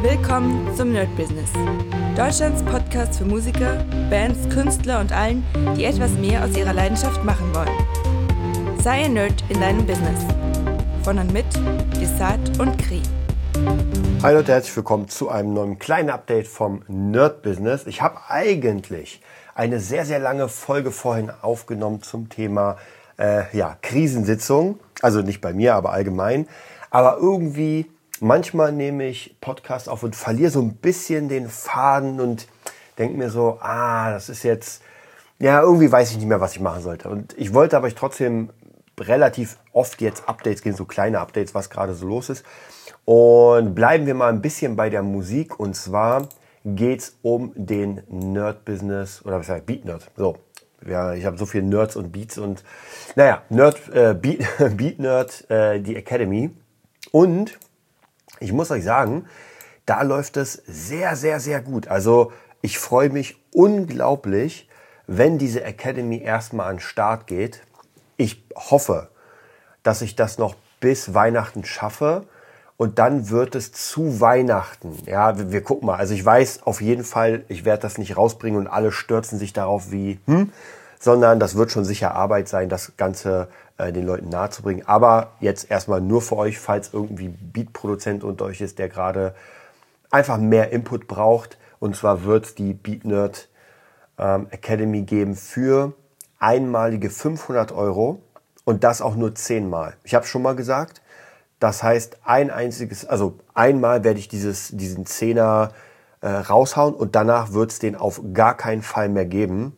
Willkommen zum Nerd Business. Deutschlands Podcast für Musiker, Bands, Künstler und allen, die etwas mehr aus ihrer Leidenschaft machen wollen. Sei ein Nerd in deinem Business. Von und mit Desart und Kri. Hi Leute, herzlich willkommen zu einem neuen kleinen Update vom Nerd Business. Ich habe eigentlich eine sehr, sehr lange Folge vorhin aufgenommen zum Thema äh, ja, Krisensitzung. Also nicht bei mir, aber allgemein. Aber irgendwie manchmal nehme ich Podcasts auf und verliere so ein bisschen den Faden und denke mir so, ah, das ist jetzt, ja, irgendwie weiß ich nicht mehr, was ich machen sollte. Und ich wollte aber ich trotzdem relativ oft jetzt Updates geben, so kleine Updates, was gerade so los ist. Und bleiben wir mal ein bisschen bei der Musik. Und zwar geht's um den Nerd-Business oder was heißt Beat-Nerd. So, ja, ich habe so viele Nerds und Beats und naja, Nerd, äh, Beat, Beat Nerd, äh, die Academy. Und ich muss euch sagen, da läuft es sehr, sehr, sehr gut. Also ich freue mich unglaublich, wenn diese Academy erstmal an den Start geht. Ich hoffe, dass ich das noch bis Weihnachten schaffe. Und dann wird es zu Weihnachten. Ja, wir, wir gucken mal. Also ich weiß auf jeden Fall, ich werde das nicht rausbringen und alle stürzen sich darauf wie, hm, sondern das wird schon sicher Arbeit sein, das Ganze äh, den Leuten nahezubringen. Aber jetzt erstmal nur für euch, falls irgendwie Beat-Produzent unter euch ist, der gerade einfach mehr Input braucht. Und zwar wird die Beat Nerd ähm, Academy geben für einmalige 500 Euro und das auch nur zehnmal. Ich habe schon mal gesagt. Das heißt, ein einziges, also einmal werde ich dieses, diesen Zehner äh, raushauen und danach wird es den auf gar keinen Fall mehr geben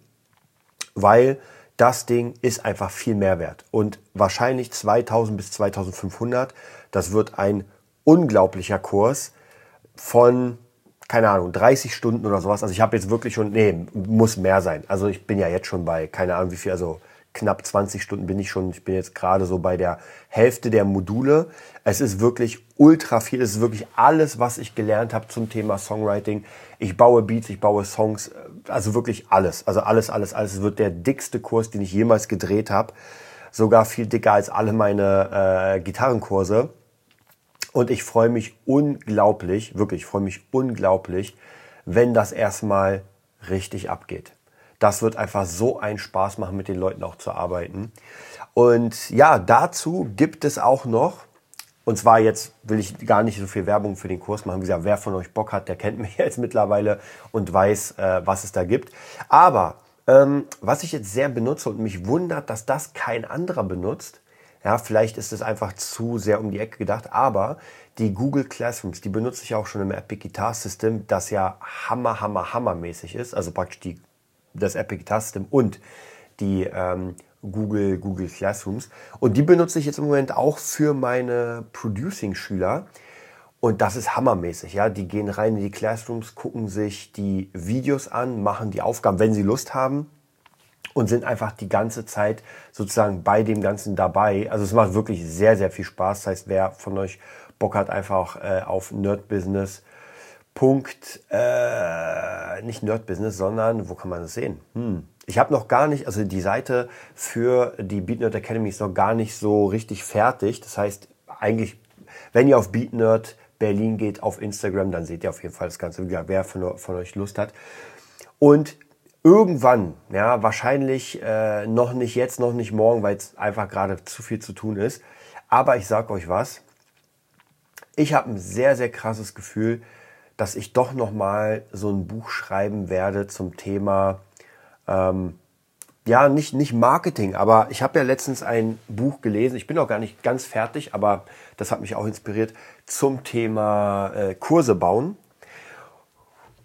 weil das Ding ist einfach viel mehr wert. Und wahrscheinlich 2000 bis 2500, das wird ein unglaublicher Kurs von, keine Ahnung, 30 Stunden oder sowas. Also ich habe jetzt wirklich schon, nee, muss mehr sein. Also ich bin ja jetzt schon bei, keine Ahnung wie viel, also knapp 20 Stunden bin ich schon. Ich bin jetzt gerade so bei der Hälfte der Module. Es ist wirklich ultra viel. Es ist wirklich alles, was ich gelernt habe zum Thema Songwriting. Ich baue Beats, ich baue Songs, also wirklich alles. Also alles, alles, alles. Es wird der dickste Kurs, den ich jemals gedreht habe. Sogar viel dicker als alle meine äh, Gitarrenkurse. Und ich freue mich unglaublich, wirklich, ich freue mich unglaublich, wenn das erstmal richtig abgeht. Das wird einfach so einen Spaß machen, mit den Leuten auch zu arbeiten. Und ja, dazu gibt es auch noch, und zwar jetzt will ich gar nicht so viel Werbung für den Kurs machen. Wie gesagt, wer von euch Bock hat, der kennt mich jetzt mittlerweile und weiß, äh, was es da gibt. Aber ähm, was ich jetzt sehr benutze und mich wundert, dass das kein anderer benutzt, ja, vielleicht ist es einfach zu sehr um die Ecke gedacht, aber die Google Classrooms, die benutze ich auch schon im Epic Guitar System, das ja hammer, hammer, hammermäßig ist. Also praktisch die das Epic Guitar System und die ähm, Google, Google Classrooms. Und die benutze ich jetzt im Moment auch für meine Producing-Schüler. Und das ist hammermäßig. Ja? Die gehen rein in die Classrooms, gucken sich die Videos an, machen die Aufgaben, wenn sie Lust haben. Und sind einfach die ganze Zeit sozusagen bei dem Ganzen dabei. Also es macht wirklich sehr, sehr viel Spaß. Das heißt, wer von euch Bock hat, einfach äh, auf Nerd Business Punkt, äh, nicht Nerd Business, sondern wo kann man das sehen? Hm. Ich habe noch gar nicht, also die Seite für die BeatNerd Academy ist noch gar nicht so richtig fertig. Das heißt, eigentlich, wenn ihr auf BeatNerd Berlin geht auf Instagram, dann seht ihr auf jeden Fall das Ganze, wer von, von euch Lust hat. Und irgendwann, ja, wahrscheinlich äh, noch nicht jetzt, noch nicht morgen, weil es einfach gerade zu viel zu tun ist. Aber ich sag euch was, ich habe ein sehr, sehr krasses Gefühl, dass ich doch noch mal so ein Buch schreiben werde zum Thema ähm, ja nicht nicht Marketing, aber ich habe ja letztens ein Buch gelesen. Ich bin noch gar nicht ganz fertig, aber das hat mich auch inspiriert zum Thema äh, Kurse bauen.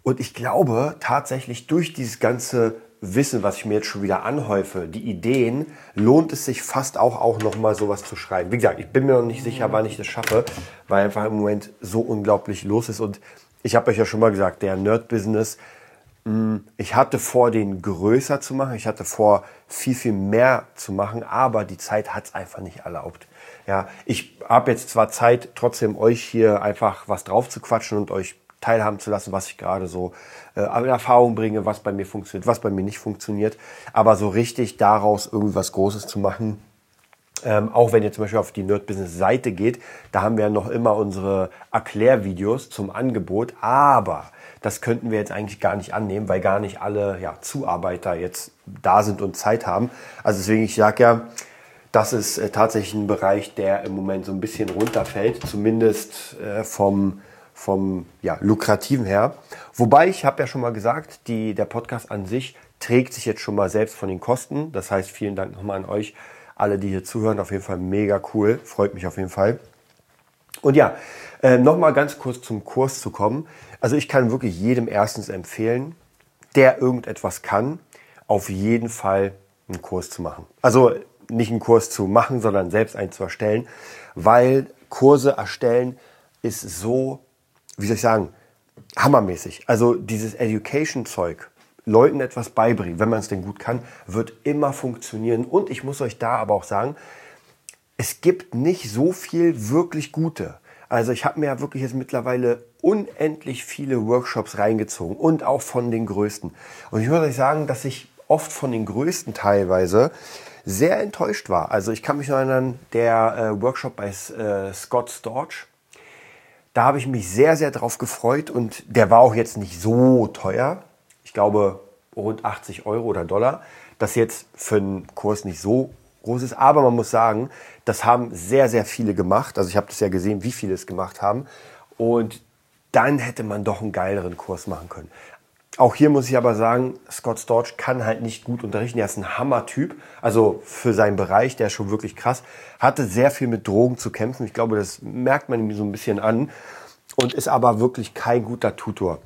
Und ich glaube tatsächlich durch dieses ganze Wissen, was ich mir jetzt schon wieder anhäufe, die Ideen, lohnt es sich fast auch, auch nochmal sowas zu schreiben. Wie gesagt, ich bin mir noch nicht sicher, wann ich das schaffe, weil einfach im Moment so unglaublich los ist und ich habe euch ja schon mal gesagt, der Nerd-Business, mm, ich hatte vor, den größer zu machen. Ich hatte vor, viel, viel mehr zu machen, aber die Zeit hat es einfach nicht erlaubt. Ja, ich habe jetzt zwar Zeit, trotzdem euch hier einfach was drauf zu quatschen und euch teilhaben zu lassen, was ich gerade so äh, in Erfahrung bringe, was bei mir funktioniert, was bei mir nicht funktioniert. Aber so richtig daraus irgendwie was Großes zu machen, Ähm, auch wenn ihr zum Beispiel auf die Nerd Business Seite geht, da haben wir noch immer unsere Erklärvideos zum Angebot. Aber das könnten wir jetzt eigentlich gar nicht annehmen, weil gar nicht alle ja, Zuarbeiter jetzt da sind und Zeit haben. Also deswegen, ich sage ja, das ist äh, tatsächlich ein Bereich, der im Moment so ein bisschen runterfällt, zumindest äh, vom, vom ja, lukrativen her. Wobei ich habe ja schon mal gesagt, die, der Podcast an sich trägt sich jetzt schon mal selbst von den Kosten. Das heißt, vielen Dank nochmal an euch, alle, die hier zuhören. Auf jeden Fall mega cool. Freut mich auf jeden Fall. Und ja, äh, nochmal ganz kurz zum Kurs zu kommen. Also ich kann wirklich jedem erstens empfehlen, der irgendetwas kann, auf jeden Fall einen Kurs zu machen. Also nicht einen Kurs zu machen, sondern selbst einen zu erstellen, weil Kurse erstellen ist so, wie soll ich sagen, hammermäßig. Also dieses Education-Zeug, Leuten etwas beibringen, wenn man es denn gut kann, wird immer funktionieren. Und ich muss euch da aber auch sagen, es gibt nicht so viel wirklich Gute. Also ich habe mir ja wirklich jetzt mittlerweile unendlich viele Workshops reingezogen und auch von den größten. Und ich muss euch sagen, dass ich oft von den größten teilweise sehr enttäuscht war. Also ich kann mich noch erinnern, der äh, Workshop bei äh, Scott Storch, da habe ich mich sehr, sehr drauf gefreut und der war auch jetzt nicht so teuer glaube, rund 80 Euro oder Dollar. Das jetzt für einen Kurs nicht so groß ist. Aber man muss sagen, das haben sehr, sehr viele gemacht. Also ich habe das ja gesehen, wie viele es gemacht haben. Und dann hätte man doch einen geileren Kurs machen können. Auch hier muss ich aber sagen, Scott Storch kann halt nicht gut unterrichten. Er ist ein Hammer-Typ. Also für seinen Bereich, der ist schon wirklich krass. Hatte sehr viel mit Drogen zu kämpfen. Ich glaube, das merkt man ihm so ein bisschen an. Und ist aber wirklich kein guter Tutor.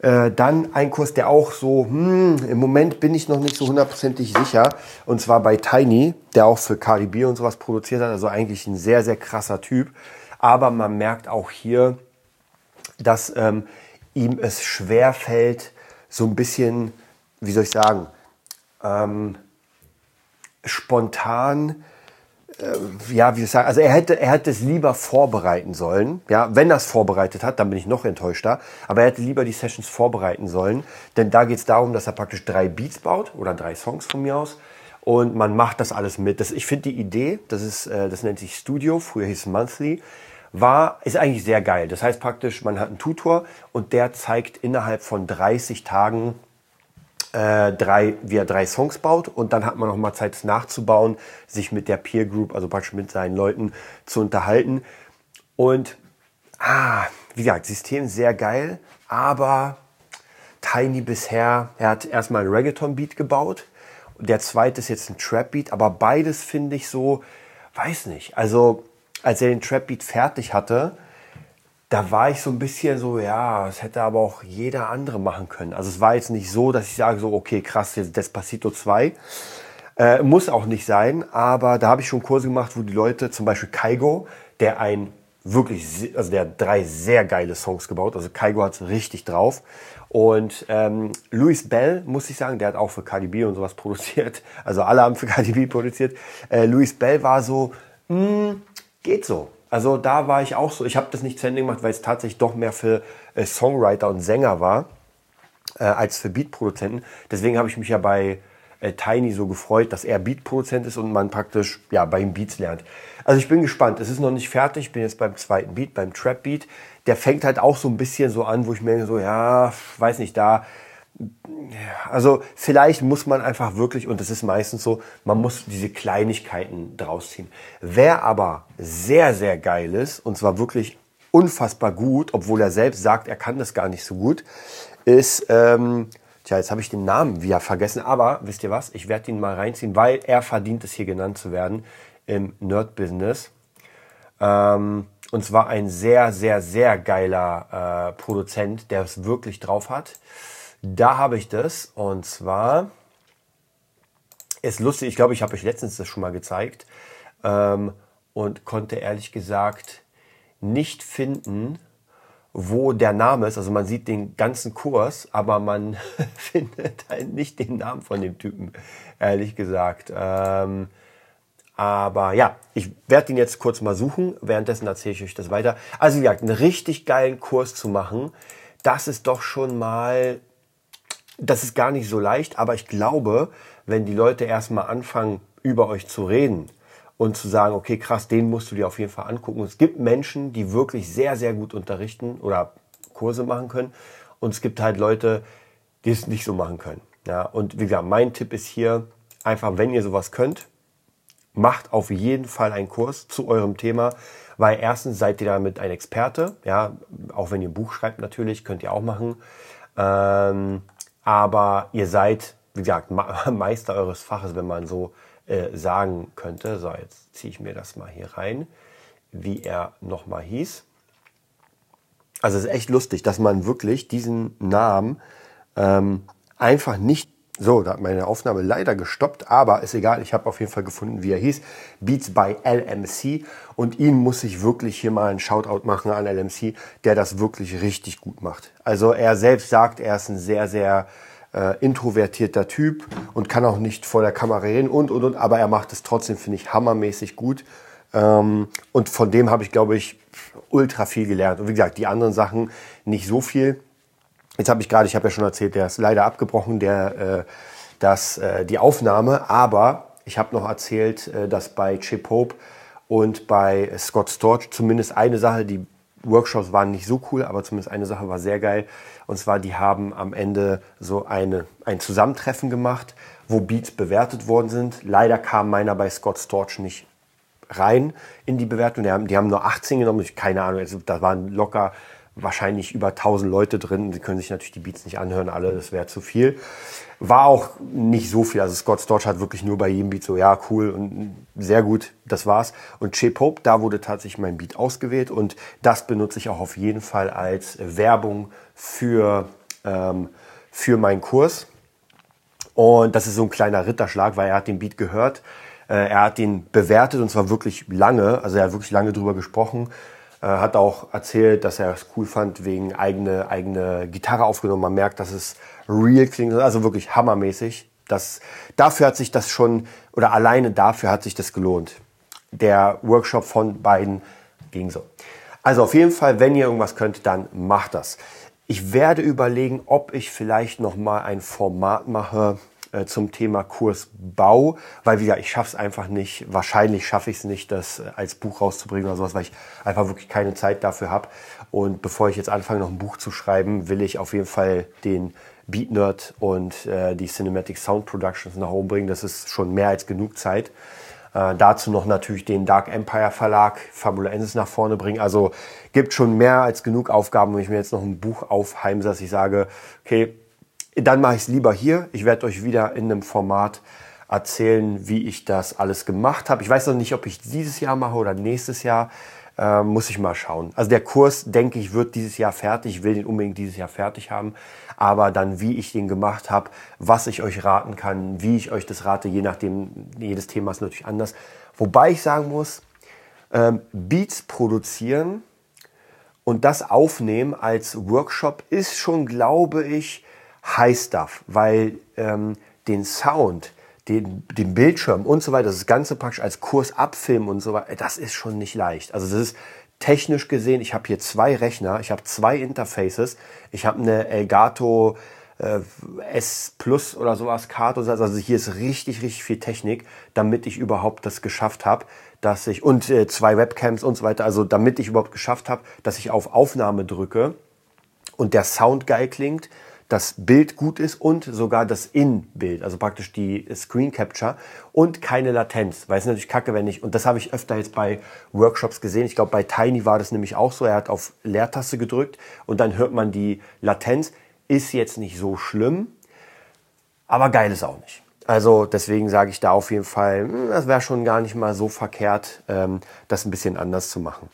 Äh, dann ein Kurs, der auch so, hm, im Moment bin ich noch nicht so hundertprozentig sicher. Und zwar bei Tiny, der auch für KDB und sowas produziert hat. Also eigentlich ein sehr, sehr krasser Typ. Aber man merkt auch hier, dass ähm, ihm es schwer fällt, so ein bisschen, wie soll ich sagen, ähm, spontan ja, wie ich sagen, also er hätte, er hätte es lieber vorbereiten sollen. Ja, wenn er es vorbereitet hat, dann bin ich noch enttäuschter. Aber er hätte lieber die Sessions vorbereiten sollen, denn da geht es darum, dass er praktisch drei Beats baut oder drei Songs von mir aus und man macht das alles mit. Das, ich finde die Idee, das ist, äh, das nennt sich Studio, früher hieß es Monthly, war, ist eigentlich sehr geil. Das heißt praktisch, man hat einen Tutor und der zeigt innerhalb von 30 Tagen äh, drei, wie er drei Songs baut und dann hat man noch mal Zeit, es nachzubauen, sich mit der Peer Group, also praktisch mit seinen Leuten zu unterhalten. Und ah, wie gesagt, System sehr geil, aber Tiny bisher, er hat erstmal ein Reggaeton-Beat gebaut. Der zweite ist jetzt ein Trap-Beat, aber beides finde ich so, weiß nicht. Also, als er den Trap-Beat fertig hatte, da war ich so ein bisschen so, ja, das hätte aber auch jeder andere machen können. Also es war jetzt nicht so, dass ich sage so, okay, krass, jetzt Despacito 2. Äh, muss auch nicht sein, aber da habe ich schon Kurse gemacht, wo die Leute, zum Beispiel Kaigo, der ein wirklich, also der hat drei sehr geile Songs gebaut, also Kaigo hat es richtig drauf. Und ähm, Louis Bell, muss ich sagen, der hat auch für KDB und sowas produziert, also alle haben für KDB produziert. Äh, Louis Bell war so, mh, hm, geht so. Also da war ich auch so. Ich habe das nicht zu Ende gemacht, weil es tatsächlich doch mehr für äh, Songwriter und Sänger war äh, als für Beatproduzenten. Deswegen habe ich mich ja bei äh, Tiny so gefreut, dass er Beatproduzent ist und man praktisch ja bei ihm Beats lernt. Also ich bin gespannt. Es ist noch nicht fertig. Ich bin jetzt beim zweiten Beat, beim Trap Beat. Der fängt halt auch so ein bisschen so an, wo ich mir so ja, weiß nicht, da also vielleicht muss man einfach wirklich, und das ist meistens so, man muss diese Kleinigkeiten draus ziehen. Wer aber sehr, sehr geil ist, und zwar wirklich unfassbar gut, obwohl er selbst sagt, er kann das gar nicht so gut, ist, ähm, tja, jetzt habe ich den Namen wieder vergessen, aber wisst ihr was, ich werde ihn mal reinziehen, weil er verdient es hier genannt zu werden im Nerd-Business. Ähm, und zwar ein sehr, sehr, sehr geiler äh, Produzent, der es wirklich drauf hat. Da habe ich das und zwar ist lustig, ich glaube, ich habe euch letztens das schon mal gezeigt ähm, und konnte ehrlich gesagt nicht finden, wo der Name ist. Also man sieht den ganzen Kurs, aber man findet halt nicht den Namen von dem Typen, ehrlich gesagt. Ähm, aber ja, ich werde ihn jetzt kurz mal suchen. Währenddessen erzähle ich euch das weiter. Also wie gesagt, einen richtig geilen Kurs zu machen, das ist doch schon mal das ist gar nicht so leicht, aber ich glaube, wenn die Leute erstmal anfangen, über euch zu reden und zu sagen, okay, krass, den musst du dir auf jeden Fall angucken. es gibt Menschen, die wirklich sehr, sehr gut unterrichten oder Kurse machen können. Und es gibt halt Leute, die es nicht so machen können. Ja, und wie gesagt, mein Tipp ist hier einfach, wenn ihr sowas könnt, macht auf jeden Fall einen Kurs zu eurem Thema, weil erstens seid ihr damit ein Experte, ja, auch wenn ihr ein Buch schreibt natürlich, könnt ihr auch machen, ähm, aber ihr seid, wie gesagt, Meister eures Faches, wenn man so äh, sagen könnte. So, jetzt ziehe ich mir das mal hier rein, wie er nochmal hieß. Also es ist echt lustig, dass man wirklich diesen Namen ähm, einfach nicht so, da hat meine Aufnahme leider gestoppt, aber ist egal, ich habe auf jeden Fall gefunden, wie er hieß. Beats by LMC und ihn muss ich wirklich hier mal einen Shoutout machen an LMC, der das wirklich richtig gut macht. Also er selbst sagt, er ist ein sehr, sehr äh, introvertierter Typ und kann auch nicht vor der Kamera reden und, und, und, aber er macht es trotzdem, finde ich, hammermäßig gut. Ähm, und von dem habe ich, glaube ich, ultra viel gelernt. Und wie gesagt, die anderen Sachen nicht so viel. Jetzt habe ich gerade, ich habe ja schon erzählt, der ist leider abgebrochen, der, äh, das, äh, die Aufnahme, aber ich habe noch erzählt, äh, dass bei Chip Hope und bei Scott Storch zumindest eine Sache, die Workshops waren nicht so cool, aber zumindest eine Sache war sehr geil. Und zwar, die haben am Ende so eine, ein Zusammentreffen gemacht, wo Beats bewertet worden sind. Leider kam meiner bei Scott Storch nicht rein in die Bewertung. Die haben, die haben nur 18 genommen. Ich, keine Ahnung, also, da waren locker wahrscheinlich über 1000 Leute drin. Sie können sich natürlich die Beats nicht anhören, alle, das wäre zu viel. War auch nicht so viel. Also Scott Storch hat wirklich nur bei jedem Beat so, ja, cool und sehr gut, das war's. Und Che Pope, da wurde tatsächlich mein Beat ausgewählt und das benutze ich auch auf jeden Fall als Werbung für, ähm, für meinen Kurs. Und das ist so ein kleiner Ritterschlag, weil er hat den Beat gehört. Äh, er hat ihn bewertet und zwar wirklich lange. Also er hat wirklich lange drüber gesprochen. Äh, hat auch erzählt, dass er es cool fand, wegen eigene, eigene Gitarre aufgenommen. Man merkt, dass es real klingt. Also wirklich hammermäßig. Das, dafür hat sich das schon, oder alleine dafür hat sich das gelohnt. Der Workshop von beiden ging so. Also auf jeden Fall, wenn ihr irgendwas könnt, dann macht das. Ich werde überlegen, ob ich vielleicht noch mal ein Format mache äh, zum Thema Kursbau, weil wieder ich schaffe es einfach nicht. Wahrscheinlich schaffe ich es nicht, das äh, als Buch rauszubringen oder sowas, weil ich einfach wirklich keine Zeit dafür habe. Und bevor ich jetzt anfange, noch ein Buch zu schreiben, will ich auf jeden Fall den Beat Nerd und äh, die Cinematic Sound Productions nach oben bringen. Das ist schon mehr als genug Zeit. Äh, dazu noch natürlich den Dark Empire Verlag Fabulensis nach vorne bringen. Also gibt schon mehr als genug Aufgaben, wenn ich mir jetzt noch ein Buch aufheimse, dass ich sage, okay, dann mache ich es lieber hier. Ich werde euch wieder in einem Format erzählen, wie ich das alles gemacht habe. Ich weiß noch nicht, ob ich dieses Jahr mache oder nächstes Jahr. Äh, muss ich mal schauen. Also der Kurs, denke ich, wird dieses Jahr fertig. Ich will den unbedingt dieses Jahr fertig haben. Aber dann, wie ich den gemacht habe, was ich euch raten kann, wie ich euch das rate, je nachdem, jedes Thema ist natürlich anders. Wobei ich sagen muss, ähm, Beats produzieren und das aufnehmen als Workshop ist schon, glaube ich, High Stuff, weil ähm, den Sound, den, den Bildschirm und so weiter, das Ganze praktisch als Kurs abfilmen und so weiter, das ist schon nicht leicht. Also das ist technisch gesehen, ich habe hier zwei Rechner, ich habe zwei Interfaces, ich habe eine Elgato äh, S Plus oder sowas Karte. Also hier ist richtig, richtig viel Technik, damit ich überhaupt das geschafft habe, dass ich und äh, zwei Webcams und so weiter. Also damit ich überhaupt geschafft habe, dass ich auf Aufnahme drücke und der Sound geil klingt das Bild gut ist und sogar das In-Bild, also praktisch die Screen Capture und keine Latenz, weil es natürlich kacke, wenn ich, und das habe ich öfter jetzt bei Workshops gesehen, ich glaube bei Tiny war das nämlich auch so, er hat auf Leertaste gedrückt und dann hört man die Latenz, ist jetzt nicht so schlimm, aber geil ist auch nicht. Also deswegen sage ich da auf jeden Fall, hm, das wäre schon gar nicht mal so verkehrt, ähm, das ein bisschen anders zu machen.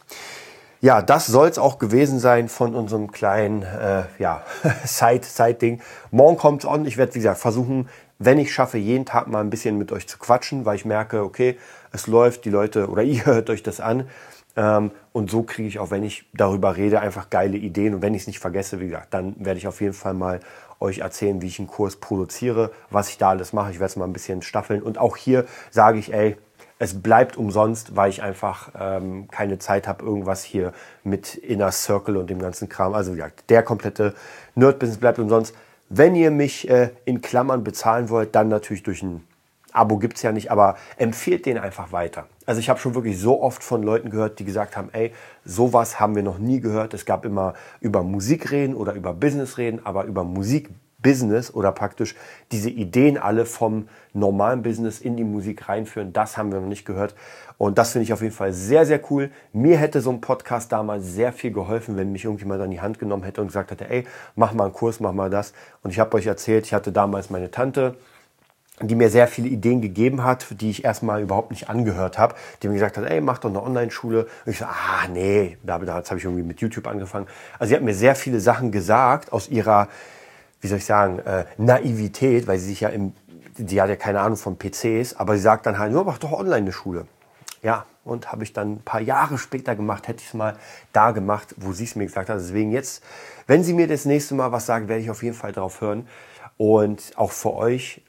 Ja, das soll es auch gewesen sein von unserem kleinen äh, ja, Side-Ding. Morgen kommt's on. Ich werde, wie gesagt, versuchen, wenn ich schaffe, jeden Tag mal ein bisschen mit euch zu quatschen, weil ich merke, okay, es läuft, die Leute oder ihr hört euch das an. Ähm, und so kriege ich auch, wenn ich darüber rede, einfach geile Ideen. Und wenn ich es nicht vergesse, wie gesagt, dann werde ich auf jeden Fall mal euch erzählen, wie ich einen Kurs produziere, was ich da alles mache. Ich werde es mal ein bisschen staffeln. Und auch hier sage ich, ey, es bleibt umsonst, weil ich einfach ähm, keine Zeit habe, irgendwas hier mit Inner Circle und dem ganzen Kram. Also wie gesagt, der komplette Nerd-Business bleibt umsonst. Wenn ihr mich äh, in Klammern bezahlen wollt, dann natürlich durch ein Abo gibt es ja nicht, aber empfiehlt den einfach weiter. Also ich habe schon wirklich so oft von Leuten gehört, die gesagt haben, ey, sowas haben wir noch nie gehört. Es gab immer über Musik reden oder über Business reden, aber über Musik Business oder praktisch diese Ideen alle vom normalen Business in die Musik reinführen, das haben wir noch nicht gehört. Und das finde ich auf jeden Fall sehr, sehr cool. Mir hätte so ein Podcast damals sehr viel geholfen, wenn mich irgendjemand an die Hand genommen hätte und gesagt hätte, ey, mach mal einen Kurs, mach mal das. Und ich habe euch erzählt, ich hatte damals meine Tante, die mir sehr viele Ideen gegeben hat, die ich erstmal überhaupt nicht angehört habe, die mir gesagt hat, ey, mach doch eine Online-Schule. Und ich so, ah, nee, damals habe ich irgendwie mit YouTube angefangen. Also sie hat mir sehr viele Sachen gesagt aus ihrer, wie soll ich sagen, äh, Naivität, weil sie sich ja im, sie hat ja keine Ahnung von PCs, aber sie sagt dann halt, nur mach doch online eine Schule. Ja, und habe ich dann ein paar Jahre später gemacht, hätte ich es mal da gemacht, wo sie es mir gesagt hat. Deswegen jetzt, wenn sie mir das nächste Mal was sagen, werde ich auf jeden Fall drauf hören. Und auch für euch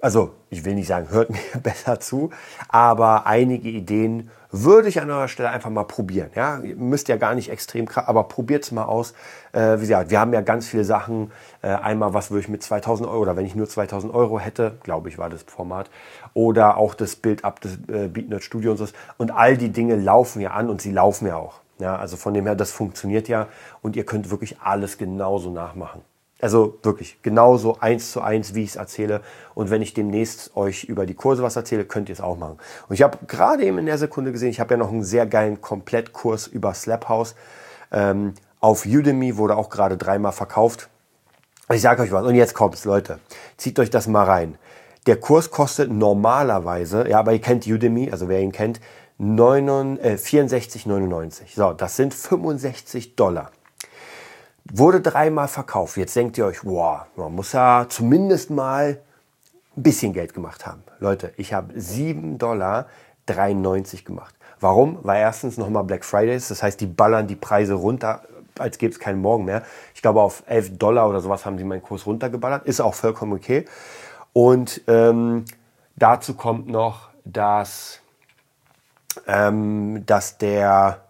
also ich will nicht sagen, hört mir besser zu, aber einige Ideen würde ich an eurer Stelle einfach mal probieren. Ja, ihr müsst ja gar nicht extrem krass, aber probiert es mal aus. Äh, wie gesagt, wir haben ja ganz viele Sachen. Äh, einmal, was würde ich mit 2000 Euro oder wenn ich nur 2000 Euro hätte, glaube ich, war das Format. Oder auch das Bild ab des äh, BeatNerd Studio und so. Und all die Dinge laufen ja an und sie laufen ja auch. Ja, also von dem her, das funktioniert ja und ihr könnt wirklich alles genauso nachmachen. Also wirklich genauso eins zu eins, wie ich es erzähle. Und wenn ich demnächst euch über die Kurse was erzähle, könnt ihr es auch machen. Und ich habe gerade eben in der Sekunde gesehen, ich habe ja noch einen sehr geilen Komplettkurs über Slap House. Ähm, auf Udemy wurde auch gerade dreimal verkauft. Ich sage euch was. Und jetzt kommt's, Leute. Zieht euch das mal rein. Der Kurs kostet normalerweise, ja, aber ihr kennt Udemy, also wer ihn kennt, äh, 64,99. So, das sind 65 Dollar. Wurde dreimal verkauft. Jetzt denkt ihr euch, wow, man muss ja zumindest mal ein bisschen Geld gemacht haben. Leute, ich habe 7,93 Dollar gemacht. Warum? Weil erstens nochmal Black Fridays, das heißt, die ballern die Preise runter, als gäbe es keinen Morgen mehr. Ich glaube, auf 11 Dollar oder sowas haben sie meinen Kurs runtergeballert. Ist auch vollkommen okay. Und ähm, dazu kommt noch, dass, ähm, dass der,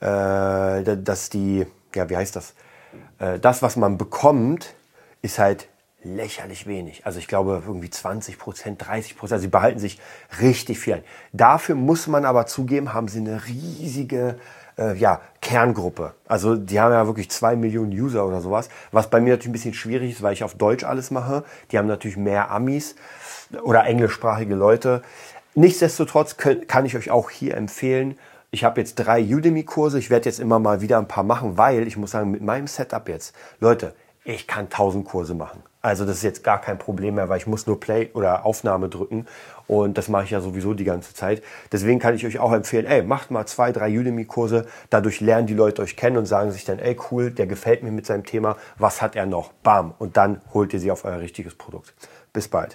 äh, dass die, ja, wie heißt das? Äh, das, was man bekommt, ist halt lächerlich wenig. Also ich glaube irgendwie 20 Prozent, 30 Prozent. Also sie behalten sich richtig viel. Dafür muss man aber zugeben, haben sie eine riesige äh, ja, Kerngruppe. Also die haben ja wirklich zwei Millionen User oder sowas. Was bei mir natürlich ein bisschen schwierig ist, weil ich auf Deutsch alles mache. Die haben natürlich mehr Amis oder englischsprachige Leute. Nichtsdestotrotz kann ich euch auch hier empfehlen, ich habe jetzt drei Udemy-Kurse. Ich werde jetzt immer mal wieder ein paar machen, weil ich muss sagen, mit meinem Setup jetzt, Leute, ich kann tausend Kurse machen. Also das ist jetzt gar kein Problem mehr, weil ich muss nur Play oder Aufnahme drücken und das mache ich ja sowieso die ganze Zeit. Deswegen kann ich euch auch empfehlen, ey, macht mal zwei, drei Udemy-Kurse. Dadurch lernen die Leute euch kennen und sagen sich dann, ey, cool, der gefällt mir mit seinem Thema. Was hat er noch? Bam. Und dann holt ihr sie auf euer richtiges Produkt. Bis bald.